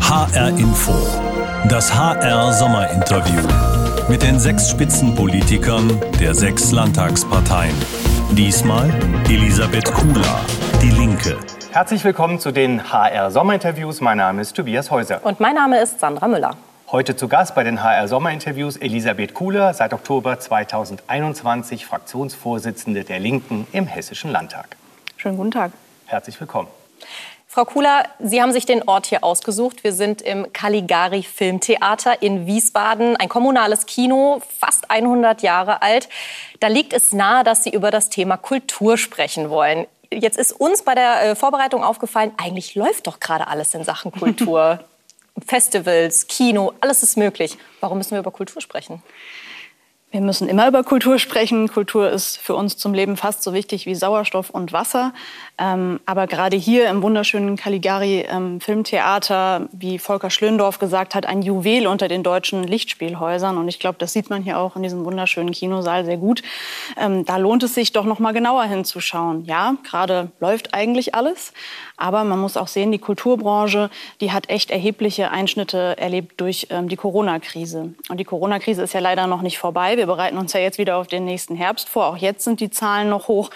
HR Info. Das HR Sommerinterview. Mit den sechs Spitzenpolitikern der sechs Landtagsparteien. Diesmal Elisabeth Kula, Die Linke. Herzlich willkommen zu den HR Sommerinterviews. Mein Name ist Tobias Häuser. Und mein Name ist Sandra Müller. Heute zu Gast bei den HR Sommerinterviews Elisabeth Kuhler, seit Oktober 2021 Fraktionsvorsitzende der Linken im Hessischen Landtag. Schönen guten Tag. Herzlich willkommen. Frau Kula, Sie haben sich den Ort hier ausgesucht. Wir sind im Caligari Filmtheater in Wiesbaden, ein kommunales Kino, fast 100 Jahre alt. Da liegt es nahe, dass Sie über das Thema Kultur sprechen wollen. Jetzt ist uns bei der äh, Vorbereitung aufgefallen, eigentlich läuft doch gerade alles in Sachen Kultur. Festivals, Kino, alles ist möglich. Warum müssen wir über Kultur sprechen? Wir müssen immer über Kultur sprechen. Kultur ist für uns zum Leben fast so wichtig wie Sauerstoff und Wasser. Ähm, aber gerade hier im wunderschönen Caligari ähm, Filmtheater, wie Volker Schlöndorff gesagt hat, ein Juwel unter den deutschen Lichtspielhäusern. Und ich glaube, das sieht man hier auch in diesem wunderschönen Kinosaal sehr gut. Ähm, da lohnt es sich doch noch mal genauer hinzuschauen. Ja, gerade läuft eigentlich alles. Aber man muss auch sehen, die Kulturbranche, die hat echt erhebliche Einschnitte erlebt durch ähm, die Corona-Krise. Und die Corona-Krise ist ja leider noch nicht vorbei. Wir bereiten uns ja jetzt wieder auf den nächsten Herbst vor. Auch jetzt sind die Zahlen noch hoch.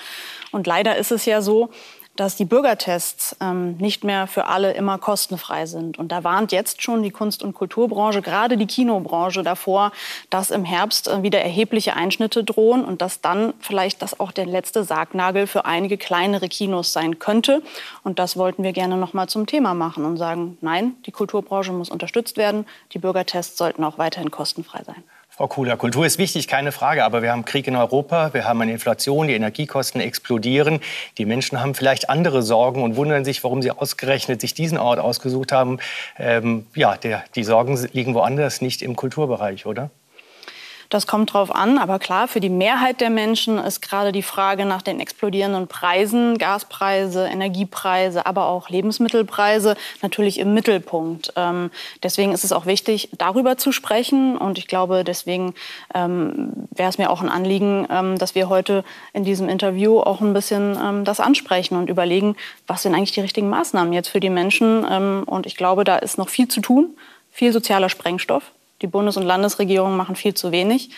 Und leider ist es ja so, dass die Bürgertests ähm, nicht mehr für alle immer kostenfrei sind. Und da warnt jetzt schon die Kunst- und Kulturbranche, gerade die Kinobranche davor, dass im Herbst äh, wieder erhebliche Einschnitte drohen und dass dann vielleicht das auch der letzte Sargnagel für einige kleinere Kinos sein könnte. Und das wollten wir gerne noch mal zum Thema machen und sagen, nein, die Kulturbranche muss unterstützt werden, die Bürgertests sollten auch weiterhin kostenfrei sein. Frau Kuhler, Kultur ist wichtig, keine Frage, aber wir haben Krieg in Europa, wir haben eine Inflation, die Energiekosten explodieren. Die Menschen haben vielleicht andere Sorgen und wundern sich, warum sie ausgerechnet sich diesen Ort ausgesucht haben. Ähm, ja, der, die Sorgen liegen woanders, nicht im Kulturbereich, oder? Das kommt drauf an, aber klar, für die Mehrheit der Menschen ist gerade die Frage nach den explodierenden Preisen, Gaspreise, Energiepreise, aber auch Lebensmittelpreise natürlich im Mittelpunkt. Ähm, deswegen ist es auch wichtig, darüber zu sprechen. Und ich glaube, deswegen ähm, wäre es mir auch ein Anliegen, ähm, dass wir heute in diesem Interview auch ein bisschen ähm, das ansprechen und überlegen, was sind eigentlich die richtigen Maßnahmen jetzt für die Menschen. Ähm, und ich glaube, da ist noch viel zu tun, viel sozialer Sprengstoff. Die Bundes- und Landesregierungen machen viel zu wenig.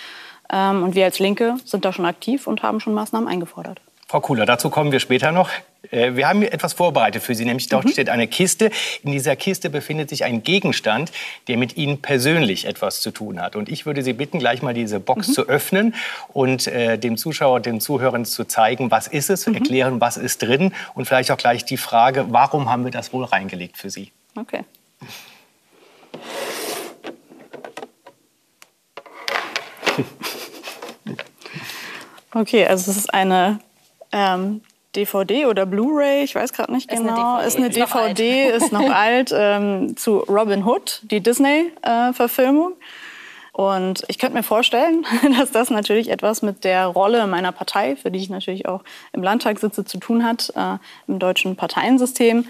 Ähm, und wir als Linke sind da schon aktiv und haben schon Maßnahmen eingefordert. Frau Kuhler, dazu kommen wir später noch. Äh, wir haben etwas vorbereitet für Sie, nämlich dort mhm. steht eine Kiste. In dieser Kiste befindet sich ein Gegenstand, der mit Ihnen persönlich etwas zu tun hat. Und ich würde Sie bitten, gleich mal diese Box mhm. zu öffnen und äh, dem Zuschauer, den Zuhörern zu zeigen, was ist es, mhm. erklären, was ist drin und vielleicht auch gleich die Frage, warum haben wir das wohl reingelegt für Sie? Okay. Okay, also es ist eine ähm, DVD oder Blu-ray, ich weiß gerade nicht genau. Ist eine DVD, ist, eine DVD, ist noch alt, ähm, zu Robin Hood, die Disney-Verfilmung. Äh, und ich könnte mir vorstellen, dass das natürlich etwas mit der Rolle meiner Partei, für die ich natürlich auch im Landtag sitze, zu tun hat, äh, im deutschen Parteiensystem.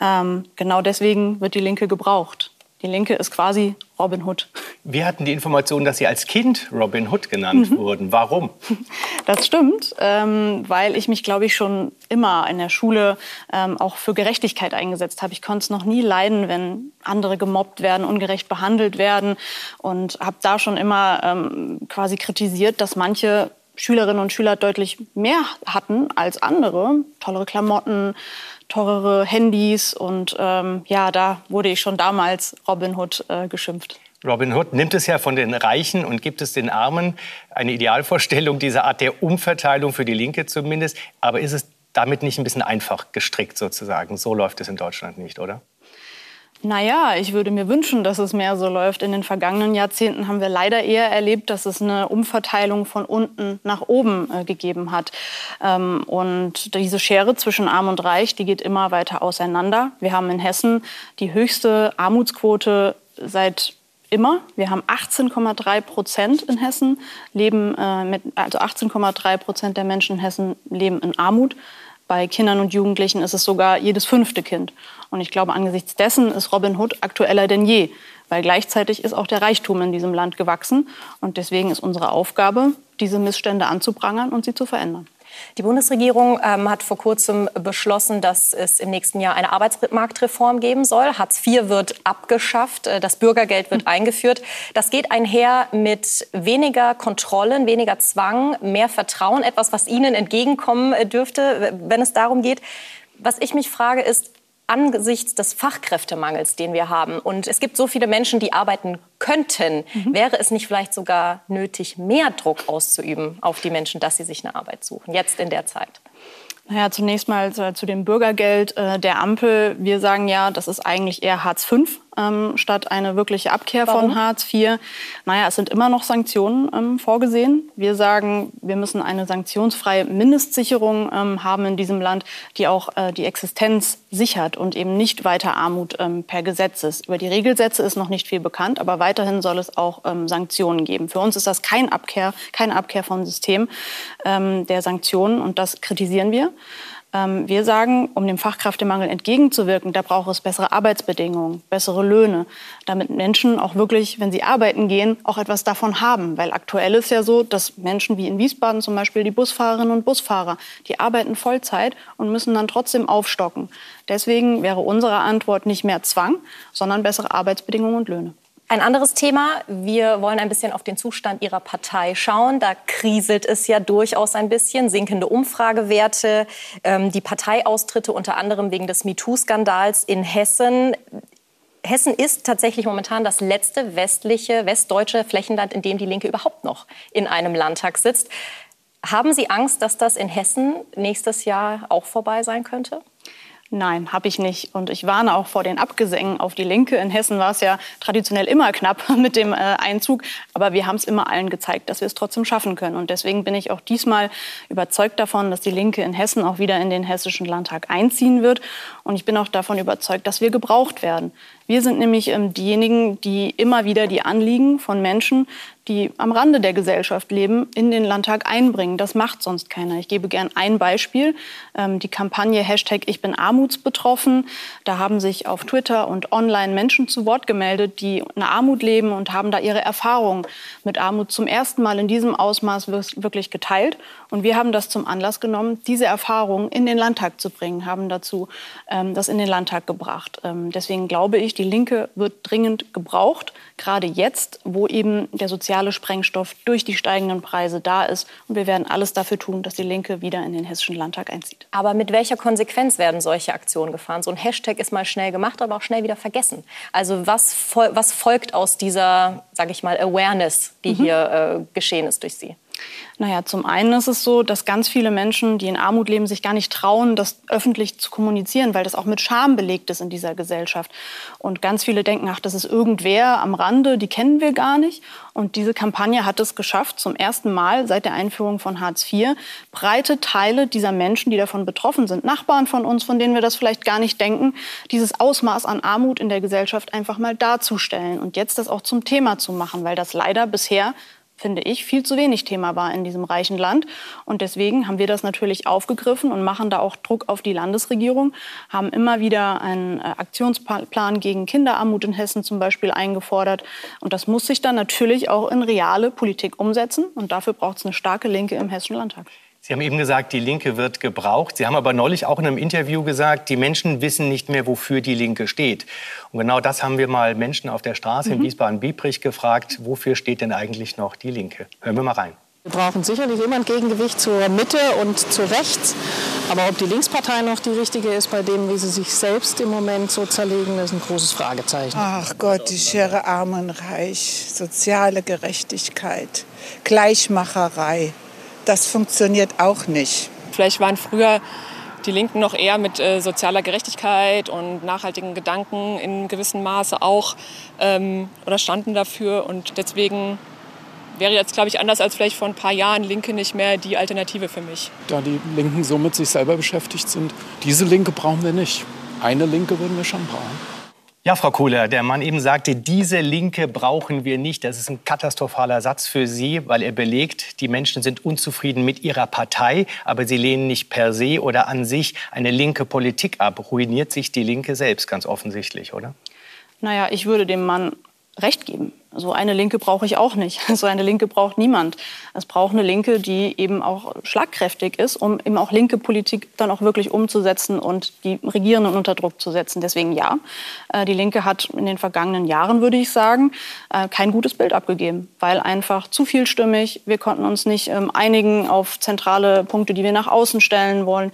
Ähm, genau deswegen wird die Linke gebraucht. Die Linke ist quasi Robin Hood. Wir hatten die Information, dass Sie als Kind Robin Hood genannt mhm. wurden. Warum? Das stimmt, ähm, weil ich mich, glaube ich, schon immer in der Schule ähm, auch für Gerechtigkeit eingesetzt habe. Ich konnte es noch nie leiden, wenn andere gemobbt werden, ungerecht behandelt werden und habe da schon immer ähm, quasi kritisiert, dass manche Schülerinnen und Schüler deutlich mehr hatten als andere. Tollere Klamotten, teurere Handys und ähm, ja, da wurde ich schon damals Robin Hood äh, geschimpft. Robin Hood nimmt es ja von den Reichen und gibt es den Armen. Eine Idealvorstellung dieser Art der Umverteilung für die Linke zumindest. Aber ist es damit nicht ein bisschen einfach gestrickt sozusagen? So läuft es in Deutschland nicht, oder? Naja, ich würde mir wünschen, dass es mehr so läuft. In den vergangenen Jahrzehnten haben wir leider eher erlebt, dass es eine Umverteilung von unten nach oben äh, gegeben hat. Ähm, und diese Schere zwischen Arm und Reich, die geht immer weiter auseinander. Wir haben in Hessen die höchste Armutsquote seit immer. Wir haben 18,3 Prozent in Hessen leben äh, mit, also 18,3 Prozent der Menschen in Hessen leben in Armut. Bei Kindern und Jugendlichen ist es sogar jedes fünfte Kind. Und ich glaube, angesichts dessen ist Robin Hood aktueller denn je, weil gleichzeitig ist auch der Reichtum in diesem Land gewachsen. Und deswegen ist unsere Aufgabe, diese Missstände anzuprangern und sie zu verändern. Die Bundesregierung ähm, hat vor kurzem beschlossen, dass es im nächsten Jahr eine Arbeitsmarktreform geben soll. Hartz IV wird abgeschafft, äh, das Bürgergeld wird eingeführt. Das geht einher mit weniger Kontrollen, weniger Zwang, mehr Vertrauen, etwas, was Ihnen entgegenkommen äh, dürfte, wenn es darum geht. Was ich mich frage, ist, angesichts des Fachkräftemangels, den wir haben, und es gibt so viele Menschen, die arbeiten könnten, mhm. wäre es nicht vielleicht sogar nötig, mehr Druck auszuüben auf die Menschen, dass sie sich eine Arbeit suchen, jetzt in der Zeit? Naja, zunächst mal zu, zu dem Bürgergeld äh, der Ampel. Wir sagen ja, das ist eigentlich eher Hartz V ähm, statt eine wirkliche Abkehr Warum? von Hartz IV. Naja, es sind immer noch Sanktionen ähm, vorgesehen. Wir sagen, wir müssen eine sanktionsfreie Mindestsicherung ähm, haben in diesem Land, die auch äh, die Existenz sichert und eben nicht weiter Armut ähm, per Gesetz ist. Über die Regelsätze ist noch nicht viel bekannt, aber weiterhin soll es auch ähm, Sanktionen geben. Für uns ist das kein Abkehr, keine Abkehr vom System ähm, der Sanktionen und das kritisieren wir. Ähm, wir sagen, um dem Fachkräftemangel entgegenzuwirken, da braucht es bessere Arbeitsbedingungen, bessere Löhne, damit Menschen auch wirklich, wenn sie arbeiten gehen, auch etwas davon haben. Weil aktuell ist ja so, dass Menschen wie in Wiesbaden zum Beispiel die Busfahrerinnen und Busfahrer, die arbeiten Vollzeit und müssen dann trotzdem aufstocken. Deswegen wäre unsere Antwort nicht mehr Zwang, sondern bessere Arbeitsbedingungen und Löhne. Ein anderes Thema. Wir wollen ein bisschen auf den Zustand Ihrer Partei schauen. Da kriselt es ja durchaus ein bisschen. Sinkende Umfragewerte, ähm, die Parteiaustritte unter anderem wegen des MeToo-Skandals in Hessen. Hessen ist tatsächlich momentan das letzte westliche, westdeutsche Flächenland, in dem die Linke überhaupt noch in einem Landtag sitzt. Haben Sie Angst, dass das in Hessen nächstes Jahr auch vorbei sein könnte? Nein, habe ich nicht. Und ich warne auch vor den Abgesängen auf die Linke. In Hessen war es ja traditionell immer knapp mit dem äh, Einzug. Aber wir haben es immer allen gezeigt, dass wir es trotzdem schaffen können. Und deswegen bin ich auch diesmal überzeugt davon, dass die Linke in Hessen auch wieder in den Hessischen Landtag einziehen wird. Und ich bin auch davon überzeugt, dass wir gebraucht werden. Wir sind nämlich ähm, diejenigen, die immer wieder die Anliegen von Menschen, die am Rande der Gesellschaft leben, in den Landtag einbringen. Das macht sonst keiner. Ich gebe gern ein Beispiel. Ähm, die Kampagne Hashtag Ich bin armutsbetroffen. Da haben sich auf Twitter und online Menschen zu Wort gemeldet, die in Armut leben und haben da ihre Erfahrungen mit Armut zum ersten Mal in diesem Ausmaß wirklich geteilt. Und wir haben das zum Anlass genommen, diese Erfahrungen in den Landtag zu bringen, haben dazu ähm, das in den Landtag gebracht. Ähm, deswegen glaube ich, die Linke wird dringend gebraucht, gerade jetzt, wo eben der soziale Sprengstoff durch die steigenden Preise da ist. Und wir werden alles dafür tun, dass die Linke wieder in den Hessischen Landtag einzieht. Aber mit welcher Konsequenz werden solche Aktionen gefahren? So ein Hashtag ist mal schnell gemacht, aber auch schnell wieder vergessen. Also was, was folgt aus dieser, sage ich mal, Awareness, die mhm. hier äh, geschehen ist durch Sie? Naja, zum einen ist es so, dass ganz viele Menschen, die in Armut leben, sich gar nicht trauen, das öffentlich zu kommunizieren, weil das auch mit Scham belegt ist in dieser Gesellschaft. Und ganz viele denken, ach, das ist irgendwer am Rande, die kennen wir gar nicht. Und diese Kampagne hat es geschafft, zum ersten Mal seit der Einführung von Hartz IV, breite Teile dieser Menschen, die davon betroffen sind, Nachbarn von uns, von denen wir das vielleicht gar nicht denken, dieses Ausmaß an Armut in der Gesellschaft einfach mal darzustellen und jetzt das auch zum Thema zu machen, weil das leider bisher finde ich, viel zu wenig Thema war in diesem reichen Land. Und deswegen haben wir das natürlich aufgegriffen und machen da auch Druck auf die Landesregierung, haben immer wieder einen äh, Aktionsplan gegen Kinderarmut in Hessen zum Beispiel eingefordert. Und das muss sich dann natürlich auch in reale Politik umsetzen. Und dafür braucht es eine starke Linke im Hessischen Landtag. Sie haben eben gesagt, die Linke wird gebraucht. Sie haben aber neulich auch in einem Interview gesagt, die Menschen wissen nicht mehr, wofür die Linke steht. Und genau das haben wir mal Menschen auf der Straße mhm. in Wiesbaden-Biebrich gefragt, wofür steht denn eigentlich noch die Linke? Hören wir mal rein. Wir brauchen sicherlich immer ein Gegengewicht zur Mitte und zu rechts. Aber ob die Linkspartei noch die richtige ist, bei dem, wie sie sich selbst im Moment so zerlegen, ist ein großes Fragezeichen. Ach Gott, die Schere arm und reich, soziale Gerechtigkeit, Gleichmacherei das funktioniert auch nicht. Vielleicht waren früher die Linken noch eher mit äh, sozialer Gerechtigkeit und nachhaltigen Gedanken in gewissem Maße auch ähm, oder standen dafür. Und deswegen wäre jetzt, glaube ich, anders als vielleicht vor ein paar Jahren Linke nicht mehr die Alternative für mich. Da die Linken so mit sich selber beschäftigt sind, diese Linke brauchen wir nicht. Eine Linke würden wir schon brauchen. Ja, Frau Kohler, der Mann eben sagte, diese Linke brauchen wir nicht. Das ist ein katastrophaler Satz für Sie, weil er belegt, die Menschen sind unzufrieden mit ihrer Partei, aber sie lehnen nicht per se oder an sich eine linke Politik ab. Ruiniert sich die Linke selbst ganz offensichtlich, oder? Naja, ich würde dem Mann recht geben. So eine Linke brauche ich auch nicht. So eine Linke braucht niemand. Es braucht eine Linke, die eben auch schlagkräftig ist, um eben auch linke Politik dann auch wirklich umzusetzen und die Regierenden unter Druck zu setzen. Deswegen ja, äh, die Linke hat in den vergangenen Jahren, würde ich sagen, äh, kein gutes Bild abgegeben, weil einfach zu vielstimmig. Wir konnten uns nicht ähm, einigen auf zentrale Punkte, die wir nach außen stellen wollen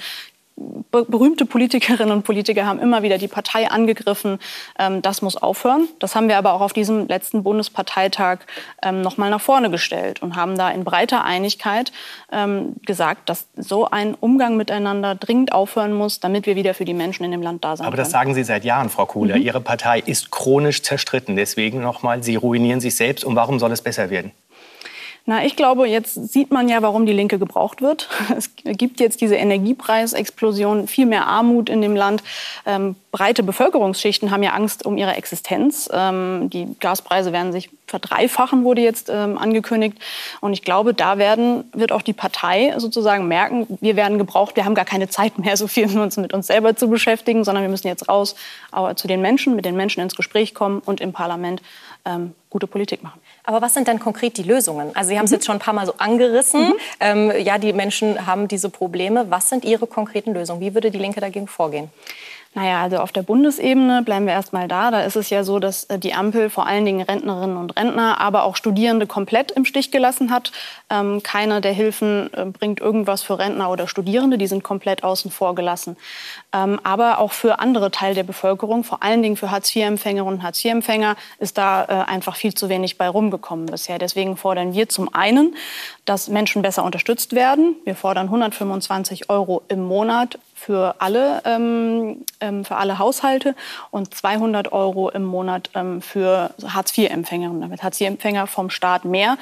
berühmte Politikerinnen und Politiker haben immer wieder die Partei angegriffen. Ähm, das muss aufhören. Das haben wir aber auch auf diesem letzten Bundesparteitag ähm, noch mal nach vorne gestellt und haben da in breiter Einigkeit ähm, gesagt, dass so ein Umgang miteinander dringend aufhören muss, damit wir wieder für die Menschen in dem Land da sein Aber das sagen Sie seit Jahren, Frau Kuhler. Mhm. Ihre Partei ist chronisch zerstritten. Deswegen noch mal, Sie ruinieren sich selbst. Und warum soll es besser werden? Na, ich glaube, jetzt sieht man ja, warum die Linke gebraucht wird. Es gibt jetzt diese Energiepreisexplosion, viel mehr Armut in dem Land. Ähm, breite Bevölkerungsschichten haben ja Angst um ihre Existenz. Ähm, die Gaspreise werden sich verdreifachen, wurde jetzt ähm, angekündigt. Und ich glaube, da werden, wird auch die Partei sozusagen merken, wir werden gebraucht, wir haben gar keine Zeit mehr, so viel uns mit uns selber zu beschäftigen, sondern wir müssen jetzt raus zu den Menschen, mit den Menschen ins Gespräch kommen und im Parlament ähm, gute Politik machen. Aber was sind denn konkret die Lösungen? Also Sie haben es mhm. jetzt schon ein paar Mal so angerissen. Mhm. Ähm, ja, die Menschen haben diese Probleme. Was sind Ihre konkreten Lösungen? Wie würde die Linke dagegen vorgehen? Naja, also auf der Bundesebene bleiben wir erstmal da. Da ist es ja so, dass äh, die Ampel vor allen Dingen Rentnerinnen und Rentner, aber auch Studierende komplett im Stich gelassen hat. Ähm, keine der Hilfen äh, bringt irgendwas für Rentner oder Studierende. Die sind komplett außen vor gelassen. Ähm, aber auch für andere Teile der Bevölkerung, vor allen Dingen für Hartz-IV-Empfängerinnen und Hartz-IV-Empfänger, ist da äh, einfach viel zu wenig bei rumgekommen bisher. Deswegen fordern wir zum einen, dass Menschen besser unterstützt werden. Wir fordern 125 Euro im Monat für alle, ähm, ähm, für alle Haushalte und 200 Euro im Monat ähm, für Hartz-IV-Empfängerinnen, damit Hartz-IV-Empfänger vom Staat mehr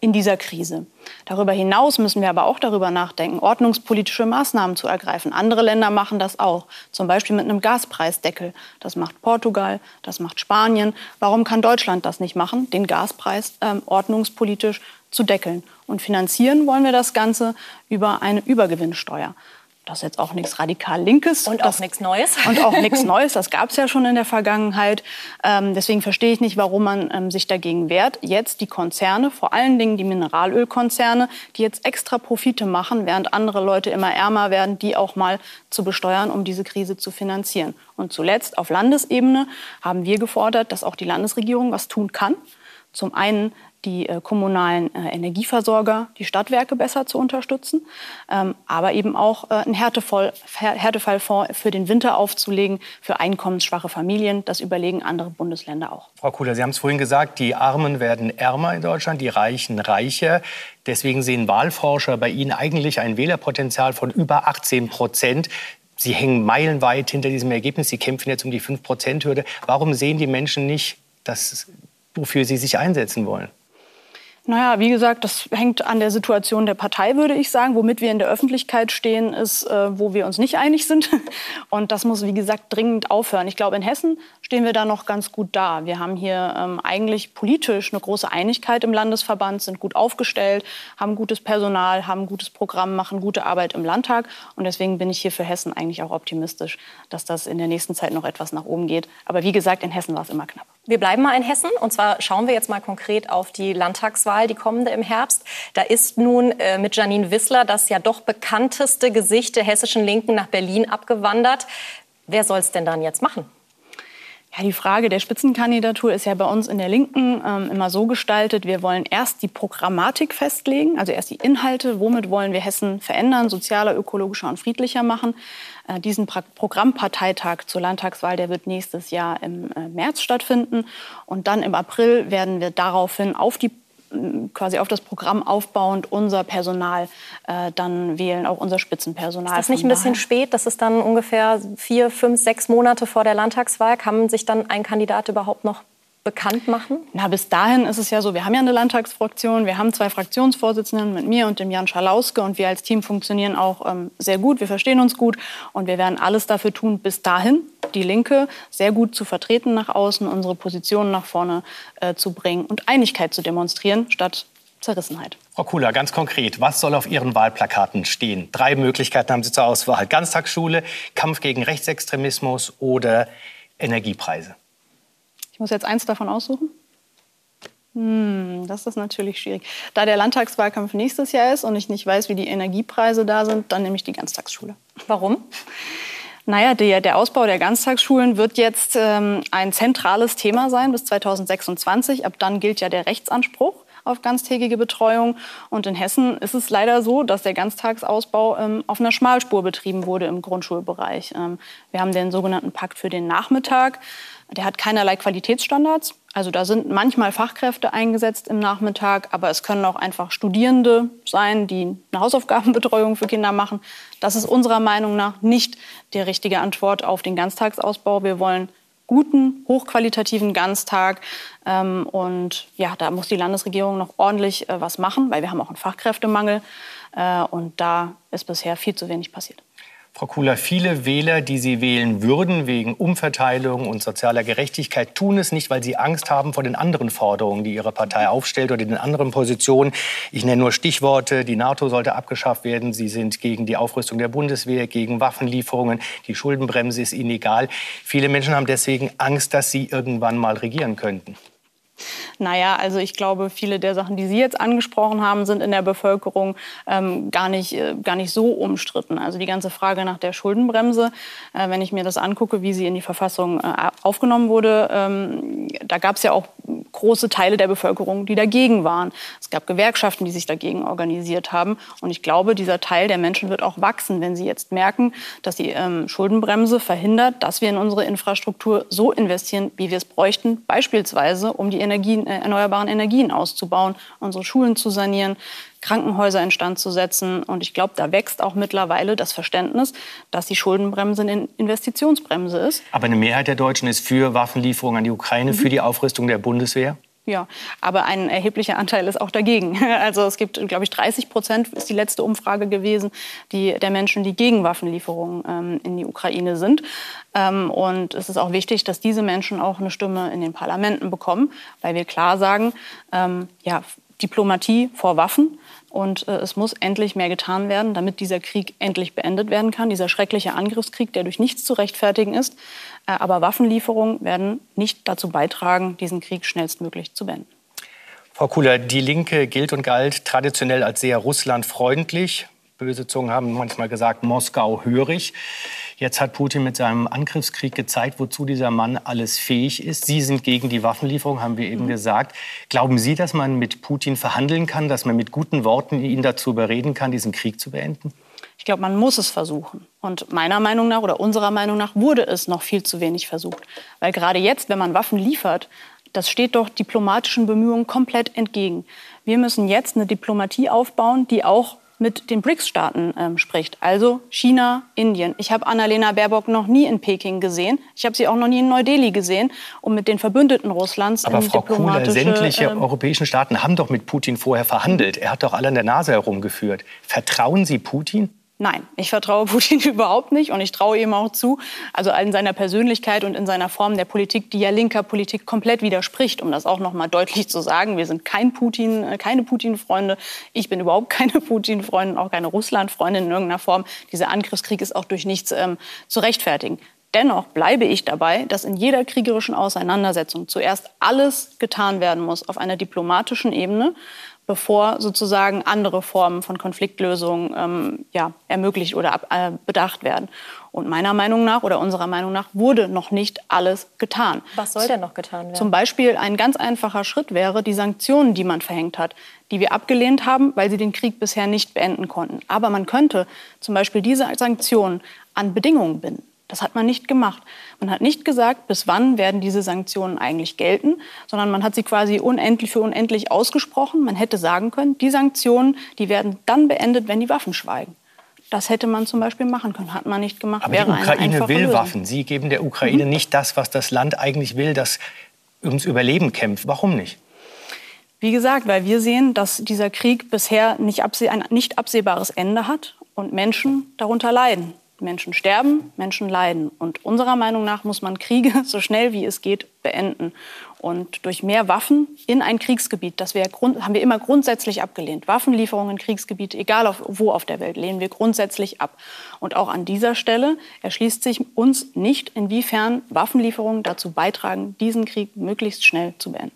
in dieser Krise. Darüber hinaus müssen wir aber auch darüber nachdenken, ordnungspolitische Maßnahmen zu ergreifen. Andere Länder machen das auch, zum Beispiel mit einem Gaspreisdeckel. Das macht Portugal, das macht Spanien. Warum kann Deutschland das nicht machen, den Gaspreis ähm, ordnungspolitisch zu deckeln? Und finanzieren wollen wir das Ganze über eine Übergewinnsteuer. Das ist jetzt auch nichts radikal Linkes. Und auch nichts Neues. Und auch nichts Neues. Das gab es ja schon in der Vergangenheit. Ähm, deswegen verstehe ich nicht, warum man ähm, sich dagegen wehrt. Jetzt die Konzerne, vor allen Dingen die Mineralölkonzerne, die jetzt extra Profite machen, während andere Leute immer ärmer werden, die auch mal zu besteuern, um diese Krise zu finanzieren. Und zuletzt auf Landesebene haben wir gefordert, dass auch die Landesregierung was tun kann. Zum einen die äh, kommunalen äh, Energieversorger, die Stadtwerke besser zu unterstützen, ähm, aber eben auch äh, einen Härtefall, Härtefallfonds für den Winter aufzulegen für einkommensschwache Familien. Das überlegen andere Bundesländer auch. Frau Kuhler, Sie haben es vorhin gesagt, die Armen werden ärmer in Deutschland, die Reichen reicher. Deswegen sehen Wahlforscher bei Ihnen eigentlich ein Wählerpotenzial von über 18 Prozent. Sie hängen meilenweit hinter diesem Ergebnis. Sie kämpfen jetzt um die 5-Prozent-Hürde. Warum sehen die Menschen nicht, dass, wofür sie sich einsetzen wollen? Naja, wie gesagt, das hängt an der Situation der Partei, würde ich sagen. Womit wir in der Öffentlichkeit stehen, ist, äh, wo wir uns nicht einig sind. Und das muss, wie gesagt, dringend aufhören. Ich glaube, in Hessen stehen wir da noch ganz gut da. Wir haben hier ähm, eigentlich politisch eine große Einigkeit im Landesverband, sind gut aufgestellt, haben gutes Personal, haben gutes Programm, machen gute Arbeit im Landtag. Und deswegen bin ich hier für Hessen eigentlich auch optimistisch, dass das in der nächsten Zeit noch etwas nach oben geht. Aber wie gesagt, in Hessen war es immer knapp. Wir bleiben mal in Hessen. Und zwar schauen wir jetzt mal konkret auf die Landtagswahl die kommende im Herbst. Da ist nun äh, mit Janine Wissler das ja doch bekannteste Gesicht der hessischen Linken nach Berlin abgewandert. Wer soll es denn dann jetzt machen? Ja, die Frage der Spitzenkandidatur ist ja bei uns in der Linken ähm, immer so gestaltet, wir wollen erst die Programmatik festlegen, also erst die Inhalte, womit wollen wir Hessen verändern, sozialer, ökologischer und friedlicher machen. Äh, diesen pra Programmparteitag zur Landtagswahl, der wird nächstes Jahr im äh, März stattfinden. Und dann im April werden wir daraufhin auf die quasi auf das Programm aufbauend unser Personal äh, dann wählen, auch unser Spitzenpersonal. Ist das nicht ein bisschen spät? Das ist dann ungefähr vier, fünf, sechs Monate vor der Landtagswahl. Kann sich dann ein Kandidat überhaupt noch bekannt machen? Na, bis dahin ist es ja so, wir haben ja eine Landtagsfraktion, wir haben zwei Fraktionsvorsitzenden mit mir und dem Jan Schalauske und wir als Team funktionieren auch ähm, sehr gut, wir verstehen uns gut und wir werden alles dafür tun, bis dahin die Linke sehr gut zu vertreten nach außen, unsere Positionen nach vorne äh, zu bringen und Einigkeit zu demonstrieren, statt Zerrissenheit. Frau Kula, ganz konkret, was soll auf Ihren Wahlplakaten stehen? Drei Möglichkeiten haben Sie zur Auswahl. Ganztagsschule, Kampf gegen Rechtsextremismus oder Energiepreise. Ich muss jetzt eins davon aussuchen? Hm, das ist natürlich schwierig. Da der Landtagswahlkampf nächstes Jahr ist und ich nicht weiß, wie die Energiepreise da sind, dann nehme ich die Ganztagsschule. Warum? Naja, der, der Ausbau der Ganztagsschulen wird jetzt ähm, ein zentrales Thema sein bis 2026. Ab dann gilt ja der Rechtsanspruch auf ganztägige Betreuung. Und in Hessen ist es leider so, dass der Ganztagsausbau ähm, auf einer Schmalspur betrieben wurde im Grundschulbereich. Ähm, wir haben den sogenannten Pakt für den Nachmittag. Der hat keinerlei Qualitätsstandards. Also da sind manchmal Fachkräfte eingesetzt im Nachmittag, aber es können auch einfach Studierende sein, die eine Hausaufgabenbetreuung für Kinder machen. Das ist unserer Meinung nach nicht die richtige Antwort auf den Ganztagsausbau. Wir wollen guten, hochqualitativen Ganztag. Ähm, und ja, da muss die Landesregierung noch ordentlich äh, was machen, weil wir haben auch einen Fachkräftemangel. Äh, und da ist bisher viel zu wenig passiert. Frau Kula, viele Wähler, die Sie wählen würden wegen Umverteilung und sozialer Gerechtigkeit, tun es nicht, weil sie Angst haben vor den anderen Forderungen, die Ihre Partei aufstellt oder den anderen Positionen. Ich nenne nur Stichworte. Die NATO sollte abgeschafft werden. Sie sind gegen die Aufrüstung der Bundeswehr, gegen Waffenlieferungen. Die Schuldenbremse ist Ihnen egal. Viele Menschen haben deswegen Angst, dass Sie irgendwann mal regieren könnten. Naja, also ich glaube, viele der Sachen, die Sie jetzt angesprochen haben, sind in der Bevölkerung ähm, gar, nicht, äh, gar nicht so umstritten. Also die ganze Frage nach der Schuldenbremse, äh, wenn ich mir das angucke, wie sie in die Verfassung äh, aufgenommen wurde, ähm, da gab es ja auch große Teile der Bevölkerung, die dagegen waren. Es gab Gewerkschaften, die sich dagegen organisiert haben. Und ich glaube, dieser Teil der Menschen wird auch wachsen, wenn sie jetzt merken, dass die ähm, Schuldenbremse verhindert, dass wir in unsere Infrastruktur so investieren, wie wir es bräuchten, beispielsweise um die Energien, äh, erneuerbaren Energien auszubauen, unsere Schulen zu sanieren, Krankenhäuser instand zu setzen. Und ich glaube, da wächst auch mittlerweile das Verständnis, dass die Schuldenbremse eine Investitionsbremse ist. Aber eine Mehrheit der Deutschen ist für Waffenlieferungen an die Ukraine, mhm. für die Aufrüstung der Bundeswehr? Ja, aber ein erheblicher Anteil ist auch dagegen. Also es gibt, glaube ich, 30 Prozent ist die letzte Umfrage gewesen, die der Menschen, die gegen Waffenlieferungen ähm, in die Ukraine sind. Ähm, und es ist auch wichtig, dass diese Menschen auch eine Stimme in den Parlamenten bekommen, weil wir klar sagen, ähm, ja, Diplomatie vor Waffen. Und äh, es muss endlich mehr getan werden, damit dieser Krieg endlich beendet werden kann, dieser schreckliche Angriffskrieg, der durch nichts zu rechtfertigen ist. Äh, aber Waffenlieferungen werden nicht dazu beitragen, diesen Krieg schnellstmöglich zu beenden. Frau Kuhler, die Linke gilt und galt traditionell als sehr russlandfreundlich. Böse Zungen haben manchmal gesagt, Moskau hörig. Jetzt hat Putin mit seinem Angriffskrieg gezeigt, wozu dieser Mann alles fähig ist. Sie sind gegen die Waffenlieferung, haben wir eben mhm. gesagt. Glauben Sie, dass man mit Putin verhandeln kann, dass man mit guten Worten ihn dazu überreden kann, diesen Krieg zu beenden? Ich glaube, man muss es versuchen. Und meiner Meinung nach oder unserer Meinung nach wurde es noch viel zu wenig versucht. Weil gerade jetzt, wenn man Waffen liefert, das steht doch diplomatischen Bemühungen komplett entgegen. Wir müssen jetzt eine Diplomatie aufbauen, die auch mit den BRICS-Staaten ähm, spricht, also China, Indien. Ich habe Annalena Baerbock noch nie in Peking gesehen. Ich habe sie auch noch nie in Neu-Delhi gesehen, um mit den Verbündeten Russlands Aber Frau Kuhle, sämtliche ähm, europäischen Staaten haben doch mit Putin vorher verhandelt. Er hat doch alle an der Nase herumgeführt. Vertrauen Sie Putin? Nein, ich vertraue Putin überhaupt nicht und ich traue ihm auch zu, also in seiner Persönlichkeit und in seiner Form der Politik, die ja linker Politik komplett widerspricht, um das auch noch mal deutlich zu sagen. Wir sind kein Putin, äh, keine Putin-Freunde. Ich bin überhaupt keine Putin-Freundin, auch keine Russland-Freundin in irgendeiner Form. Dieser Angriffskrieg ist auch durch nichts ähm, zu rechtfertigen. Dennoch bleibe ich dabei, dass in jeder kriegerischen Auseinandersetzung zuerst alles getan werden muss auf einer diplomatischen Ebene, bevor sozusagen andere Formen von Konfliktlösung ähm, ja, ermöglicht oder ab, äh, bedacht werden. Und meiner Meinung nach oder unserer Meinung nach wurde noch nicht alles getan. Was soll denn noch getan werden? Zum Beispiel ein ganz einfacher Schritt wäre die Sanktionen, die man verhängt hat, die wir abgelehnt haben, weil sie den Krieg bisher nicht beenden konnten. Aber man könnte zum Beispiel diese Sanktionen an Bedingungen binden. Das hat man nicht gemacht. Man hat nicht gesagt, bis wann werden diese Sanktionen eigentlich gelten, sondern man hat sie quasi unendlich für unendlich ausgesprochen. Man hätte sagen können, die Sanktionen, die werden dann beendet, wenn die Waffen schweigen. Das hätte man zum Beispiel machen können, hat man nicht gemacht. Aber Wäre die Ukraine will Lösung. Waffen. Sie geben der Ukraine mhm. nicht das, was das Land eigentlich will, das ums Überleben kämpft. Warum nicht? Wie gesagt, weil wir sehen, dass dieser Krieg bisher nicht ein nicht absehbares Ende hat und Menschen darunter leiden. Menschen sterben, Menschen leiden. Und unserer Meinung nach muss man Kriege so schnell wie es geht beenden. Und durch mehr Waffen in ein Kriegsgebiet, das wir, haben wir immer grundsätzlich abgelehnt. Waffenlieferungen in Kriegsgebiet, egal auf, wo auf der Welt, lehnen wir grundsätzlich ab. Und auch an dieser Stelle erschließt sich uns nicht, inwiefern Waffenlieferungen dazu beitragen, diesen Krieg möglichst schnell zu beenden.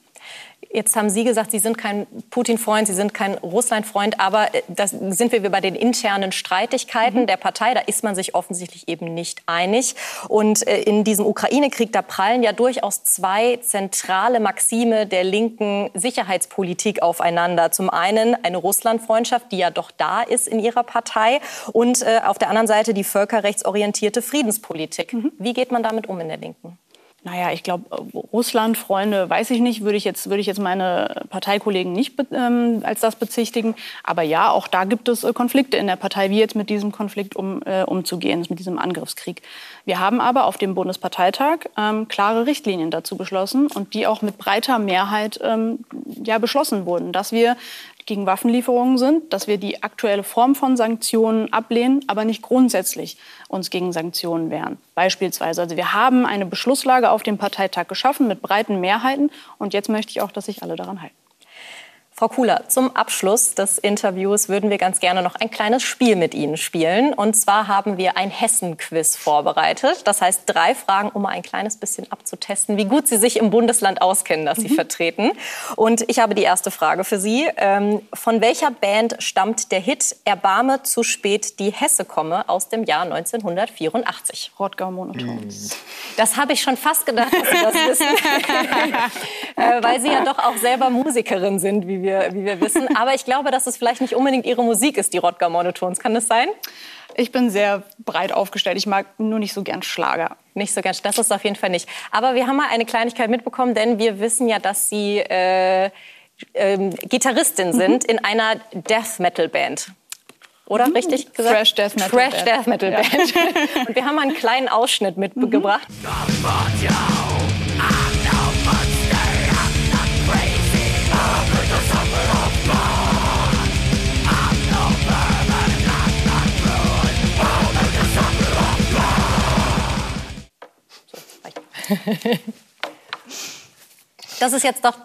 Jetzt haben Sie gesagt, Sie sind kein Putin-Freund, Sie sind kein Russland-Freund, aber äh, da sind wir bei den internen Streitigkeiten mhm. der Partei. Da ist man sich offensichtlich eben nicht einig. Und äh, in diesem Ukraine-Krieg, da prallen ja durchaus zwei zentrale Maxime der linken Sicherheitspolitik aufeinander. Zum einen eine Russland-Freundschaft, die ja doch da ist in Ihrer Partei, und äh, auf der anderen Seite die völkerrechtsorientierte Friedenspolitik. Mhm. Wie geht man damit um in der Linken? Naja, ich glaube, Russland, Freunde, weiß ich nicht, würde ich jetzt, würde ich jetzt meine Parteikollegen nicht ähm, als das bezichtigen. Aber ja, auch da gibt es äh, Konflikte in der Partei, wie jetzt mit diesem Konflikt um, äh, umzugehen, mit diesem Angriffskrieg. Wir haben aber auf dem Bundesparteitag ähm, klare Richtlinien dazu beschlossen und die auch mit breiter Mehrheit ähm, ja, beschlossen wurden, dass wir gegen Waffenlieferungen sind, dass wir die aktuelle Form von Sanktionen ablehnen, aber nicht grundsätzlich uns gegen Sanktionen wehren. Beispielsweise, also wir haben eine Beschlusslage auf dem Parteitag geschaffen mit breiten Mehrheiten und jetzt möchte ich auch, dass sich alle daran halten. Frau Kuhler, zum Abschluss des Interviews würden wir ganz gerne noch ein kleines Spiel mit Ihnen spielen. Und zwar haben wir ein Hessen-Quiz vorbereitet. Das heißt, drei Fragen, um mal ein kleines bisschen abzutesten, wie gut Sie sich im Bundesland auskennen, das Sie mhm. vertreten. Und ich habe die erste Frage für Sie. Ähm, von welcher Band stammt der Hit Erbarme zu spät die Hesse komme aus dem Jahr 1984? Rottgau Monotones. Mhm. Das habe ich schon fast gedacht, dass Sie das wissen. äh, weil Sie ja doch auch selber Musikerin sind, wie wir wir, wie wir wissen. Aber ich glaube, dass es vielleicht nicht unbedingt Ihre Musik ist, die Rodger Monotons. Kann das sein? Ich bin sehr breit aufgestellt. Ich mag nur nicht so gern Schlager. Nicht so gern. Das ist auf jeden Fall nicht. Aber wir haben mal eine Kleinigkeit mitbekommen, denn wir wissen ja, dass Sie äh, äh, Gitarristin mhm. sind in einer Death Metal Band. Oder mhm. richtig gesagt? Fresh Death Metal Fresh Band. Death Metal Band. Ja. Und wir haben einen kleinen Ausschnitt mitgebracht. Mhm. das ist jetzt doch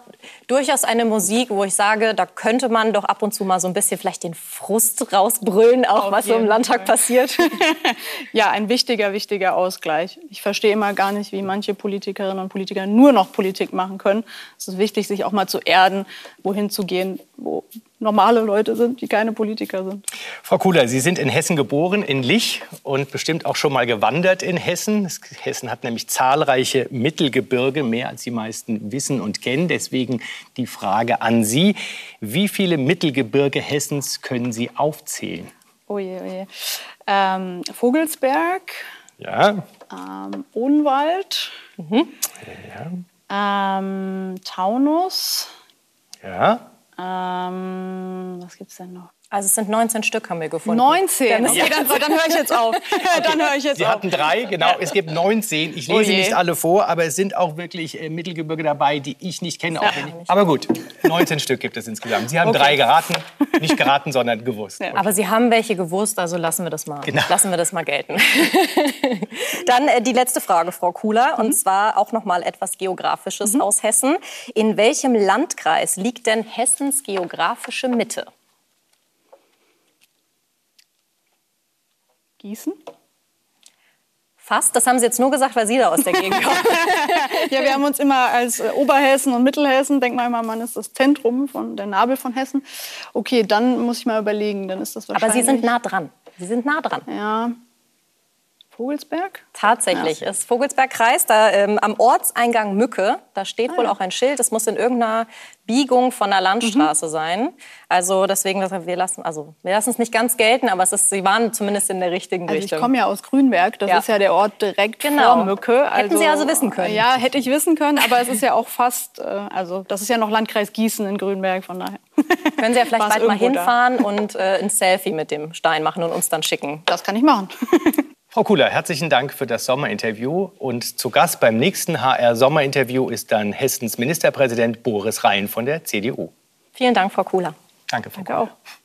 durchaus eine Musik, wo ich sage, da könnte man doch ab und zu mal so ein bisschen vielleicht den Frust rausbrüllen, auch Auf was so im Landtag Fall. passiert. ja, ein wichtiger, wichtiger Ausgleich. Ich verstehe immer gar nicht, wie manche Politikerinnen und Politiker nur noch Politik machen können. Es ist wichtig, sich auch mal zu erden, wohin zu gehen, wo normale Leute sind, die keine Politiker sind. Frau Kuhler, Sie sind in Hessen geboren, in Lich und bestimmt auch schon mal gewandert in Hessen. Hessen hat nämlich zahlreiche Mittelgebirge, mehr als die meisten wissen und kennen. Deswegen die Frage an Sie, wie viele Mittelgebirge Hessens können Sie aufzählen? Oh je, oh je. Ähm, Vogelsberg. Ja. Ähm, Odenwald. Mhm. Ja. Ähm, Taunus. Ja. Ähm, was es denn noch? Also es sind 19 Stück haben wir gefunden. 19? Okay, dann, dann höre ich jetzt auf. Okay. Dann höre ich jetzt Sie auf. hatten drei, genau. Es gibt 19. Ich lese oh nicht alle vor, aber es sind auch wirklich äh, Mittelgebirge dabei, die ich nicht kenne. Ja. Ich, aber gut, 19 Stück gibt es insgesamt. Sie haben okay. drei geraten. Nicht geraten, sondern gewusst. Ja. Aber Sie haben welche gewusst, also lassen wir das mal, genau. lassen wir das mal gelten. dann äh, die letzte Frage, Frau Kuhler, mhm. und zwar auch noch mal etwas Geografisches mhm. aus Hessen. In welchem Landkreis liegt denn Hessens geografische Mitte? Gießen? Fast. Das haben Sie jetzt nur gesagt, weil Sie da aus der Gegend kommen. ja, wir haben uns immer als äh, Oberhessen und Mittelhessen, denkt man immer, man ist das Zentrum von der Nabel von Hessen. Okay, dann muss ich mal überlegen, dann ist das wahrscheinlich. Aber Sie sind nah dran. Sie sind nah dran. Ja, Vogelsberg? Tatsächlich, ja. ist Vogelsbergkreis, da ähm, am Ortseingang Mücke, da steht ah, wohl ja. auch ein Schild, es muss in irgendeiner Biegung von der Landstraße mhm. sein. Also deswegen, wir lassen, also wir lassen es nicht ganz gelten, aber es ist, sie waren zumindest in der richtigen also Richtung. Ich komme ja aus Grünberg, das ja. ist ja der Ort direkt genau. vor Mücke. Also, Hätten Sie also wissen können. Ja, hätte ich wissen können, aber es ist ja auch fast, äh, also das ist ja noch Landkreis Gießen in Grünberg, von daher. Können Sie ja vielleicht bald mal hinfahren da. und äh, ein Selfie mit dem Stein machen und uns dann schicken. Das kann ich machen. Frau Kuhler, herzlichen Dank für das Sommerinterview. Und zu Gast beim nächsten HR-Sommerinterview ist dann Hessens Ministerpräsident Boris Rhein von der CDU. Vielen Dank, Frau Kuhler. Danke, Frau Danke Kuhler. auch.